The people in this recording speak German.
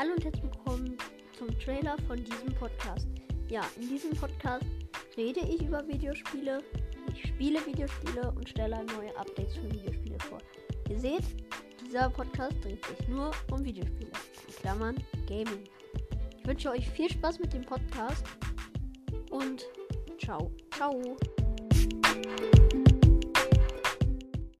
Hallo und herzlich willkommen zum Trailer von diesem Podcast. Ja, in diesem Podcast rede ich über Videospiele, ich spiele Videospiele und stelle neue Updates für Videospiele vor. Ihr seht, dieser Podcast dreht sich nur um Videospiele. In Klammern Gaming. Ich wünsche euch viel Spaß mit dem Podcast und ciao. Ciao.